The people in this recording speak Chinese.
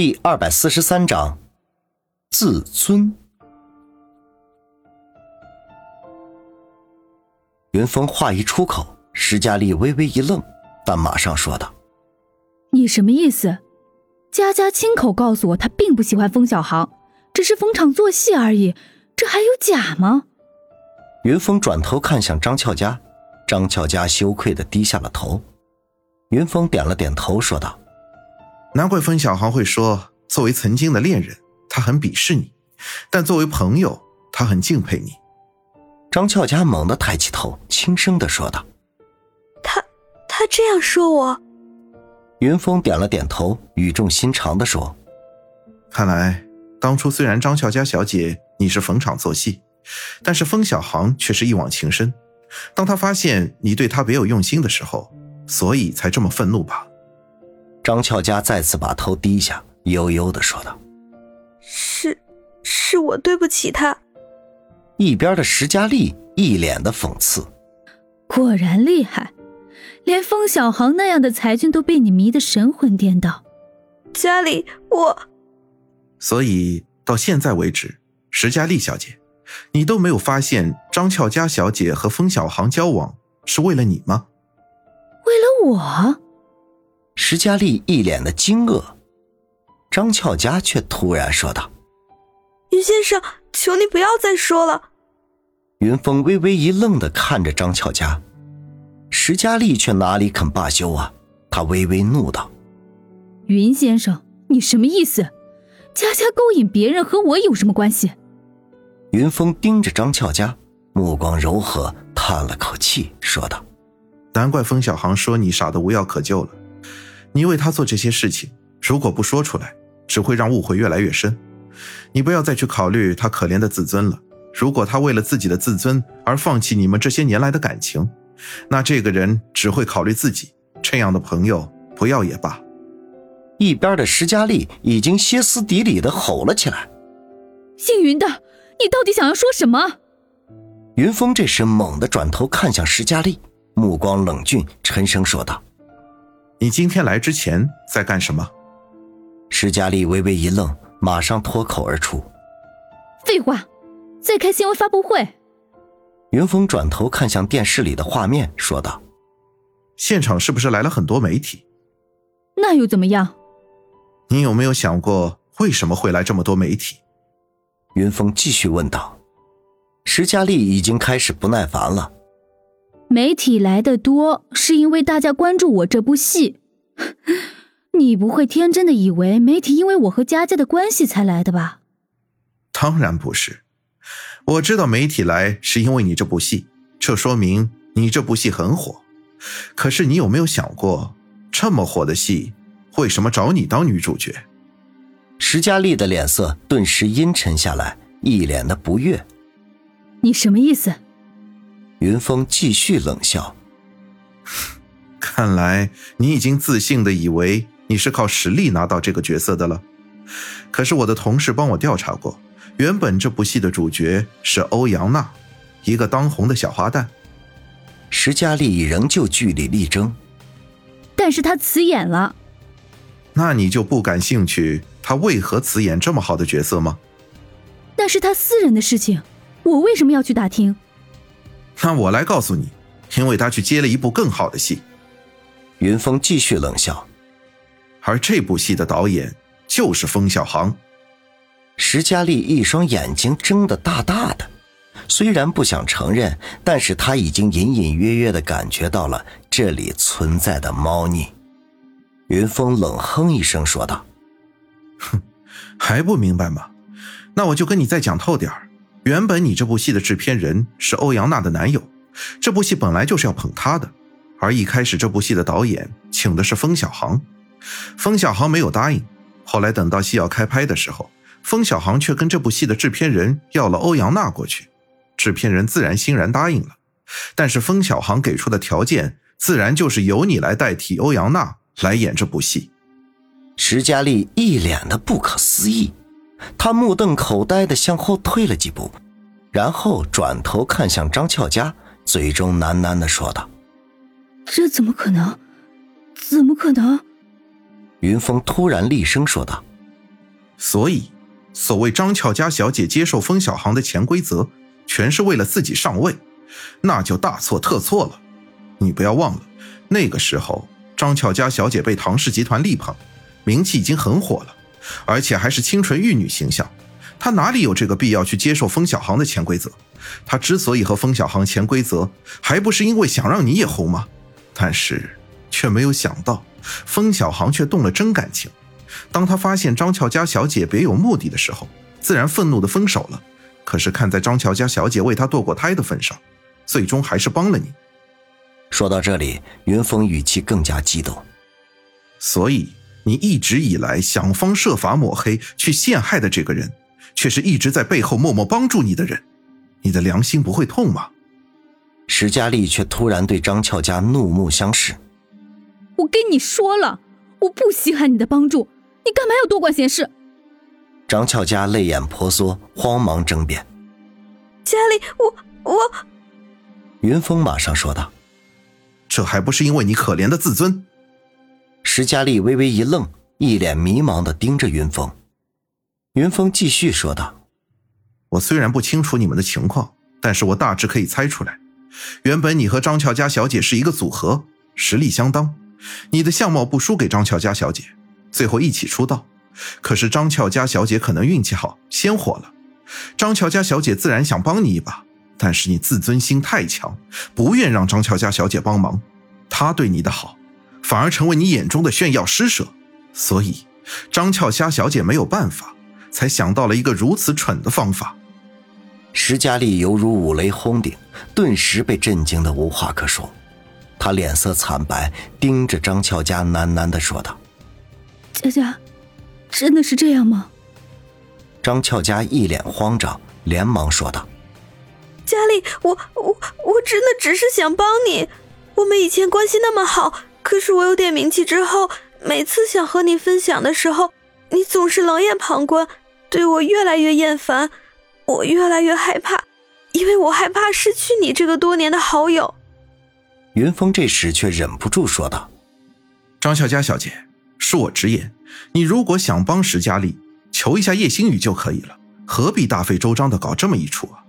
第二百四十三章，自尊。云峰话一出口，石佳丽微微一愣，但马上说道：“你什么意思？佳佳亲口告诉我，她并不喜欢风小航，只是逢场作戏而已，这还有假吗？”云峰转头看向张俏佳，张俏佳羞愧的低下了头。云峰点了点头，说道。难怪风小航会说，作为曾经的恋人，他很鄙视你；但作为朋友，他很敬佩你。张俏佳猛地抬起头，轻声的说道：“他，他这样说我。”云峰点了点头，语重心长的说：“看来当初虽然张俏佳小姐你是逢场作戏，但是风小航却是一往情深。当他发现你对他别有用心的时候，所以才这么愤怒吧。”张俏佳再次把头低下，悠悠的说道：“是，是我对不起他。”一边的石佳丽一脸的讽刺：“果然厉害，连风小航那样的才俊都被你迷得神魂颠倒。”家里我，所以到现在为止，石佳丽小姐，你都没有发现张俏佳小姐和风小航交往是为了你吗？为了我？石佳丽一脸的惊愕，张俏佳却突然说道：“云先生，求你不要再说了。”云峰微微一愣的看着张俏佳，石佳丽却哪里肯罢休啊！他微微怒道：“云先生，你什么意思？佳佳勾引别人和我有什么关系？”云峰盯着张俏佳，目光柔和，叹了口气，说道：“难怪风小航说你傻的无药可救了。”你为他做这些事情，如果不说出来，只会让误会越来越深。你不要再去考虑他可怜的自尊了。如果他为了自己的自尊而放弃你们这些年来的感情，那这个人只会考虑自己。这样的朋友不要也罢。一边的石佳丽已经歇斯底里的吼了起来：“姓云的，你到底想要说什么？”云峰这时猛地转头看向石佳丽，目光冷峻，沉声说道。你今天来之前在干什么？石佳丽微微一愣，马上脱口而出：“废话，在开新闻发布会。”云峰转头看向电视里的画面，说道：“现场是不是来了很多媒体？那又怎么样？你有没有想过为什么会来这么多媒体？”云峰继续问道。石佳丽已经开始不耐烦了。媒体来的多，是因为大家关注我这部戏。你不会天真的以为媒体因为我和佳佳的关系才来的吧？当然不是，我知道媒体来是因为你这部戏，这说明你这部戏很火。可是你有没有想过，这么火的戏，为什么找你当女主角？石佳丽的脸色顿时阴沉下来，一脸的不悦。你什么意思？云峰继续冷笑，看来你已经自信的以为你是靠实力拿到这个角色的了。可是我的同事帮我调查过，原本这部戏的主角是欧阳娜，一个当红的小花旦。石佳丽仍旧据理力争，但是她辞演了。那你就不感兴趣她为何辞演这么好的角色吗？那是她私人的事情，我为什么要去打听？那我来告诉你，因为他去接了一部更好的戏。云峰继续冷笑，而这部戏的导演就是封小航。石佳丽一双眼睛睁得大大的，虽然不想承认，但是他已经隐隐约约的感觉到了这里存在的猫腻。云峰冷哼一声说道：“哼，还不明白吗？那我就跟你再讲透点儿。”原本你这部戏的制片人是欧阳娜的男友，这部戏本来就是要捧他的，而一开始这部戏的导演请的是封小航，封小航没有答应，后来等到戏要开拍的时候，封小航却跟这部戏的制片人要了欧阳娜过去，制片人自然欣然答应了，但是封小航给出的条件自然就是由你来代替欧阳娜来演这部戏，石佳丽一脸的不可思议。他目瞪口呆的向后退了几步，然后转头看向张俏佳，嘴中喃喃的说道：“这怎么可能？怎么可能？”云峰突然厉声说道：“所以，所谓张俏佳小姐接受风小航的潜规则，全是为了自己上位，那就大错特错了。你不要忘了，那个时候张俏佳小姐被唐氏集团力捧，名气已经很火了，而且还是清纯玉女形象，她哪里有这个必要去接受封小航的潜规则？她之所以和封小航潜规则，还不是因为想让你也红吗？但是却没有想到，封小航却动了真感情。当他发现张俏家小姐别有目的的时候，自然愤怒的分手了。可是看在张俏家小姐为他堕过胎的份上，最终还是帮了你。说到这里，云峰语气更加激动。所以你一直以来想方设法抹黑、去陷害的这个人，却是一直在背后默默帮助你的人，你的良心不会痛吗？石佳丽却突然对张俏佳怒目相视。我跟你说了，我不稀罕你的帮助。你干嘛要多管闲事？张俏佳泪眼婆娑，慌忙争辩：“佳丽，我我……”云峰马上说道：“这还不是因为你可怜的自尊。”石佳丽微微一愣，一脸迷茫的盯着云峰。云峰继续说道：“我虽然不清楚你们的情况，但是我大致可以猜出来，原本你和张俏家小姐是一个组合，实力相当，你的相貌不输给张俏家小姐。”最后一起出道，可是张俏家小姐可能运气好，先火了。张俏家小姐自然想帮你一把，但是你自尊心太强，不愿让张俏家小姐帮忙。她对你的好，反而成为你眼中的炫耀施舍。所以，张俏虾小姐没有办法，才想到了一个如此蠢的方法。石佳丽犹如五雷轰顶，顿时被震惊的无话可说。她脸色惨白，盯着张俏家喃喃的说道。佳佳，真的是这样吗？张俏佳一脸慌张，连忙说道：“佳丽，我我我真的只是想帮你。我们以前关系那么好，可是我有点名气之后，每次想和你分享的时候，你总是冷眼旁观，对我越来越厌烦。我越来越害怕，因为我害怕失去你这个多年的好友。”云峰这时却忍不住说道：“张小佳小姐。”恕我直言，你如果想帮石佳丽，求一下叶星宇就可以了，何必大费周章的搞这么一出啊？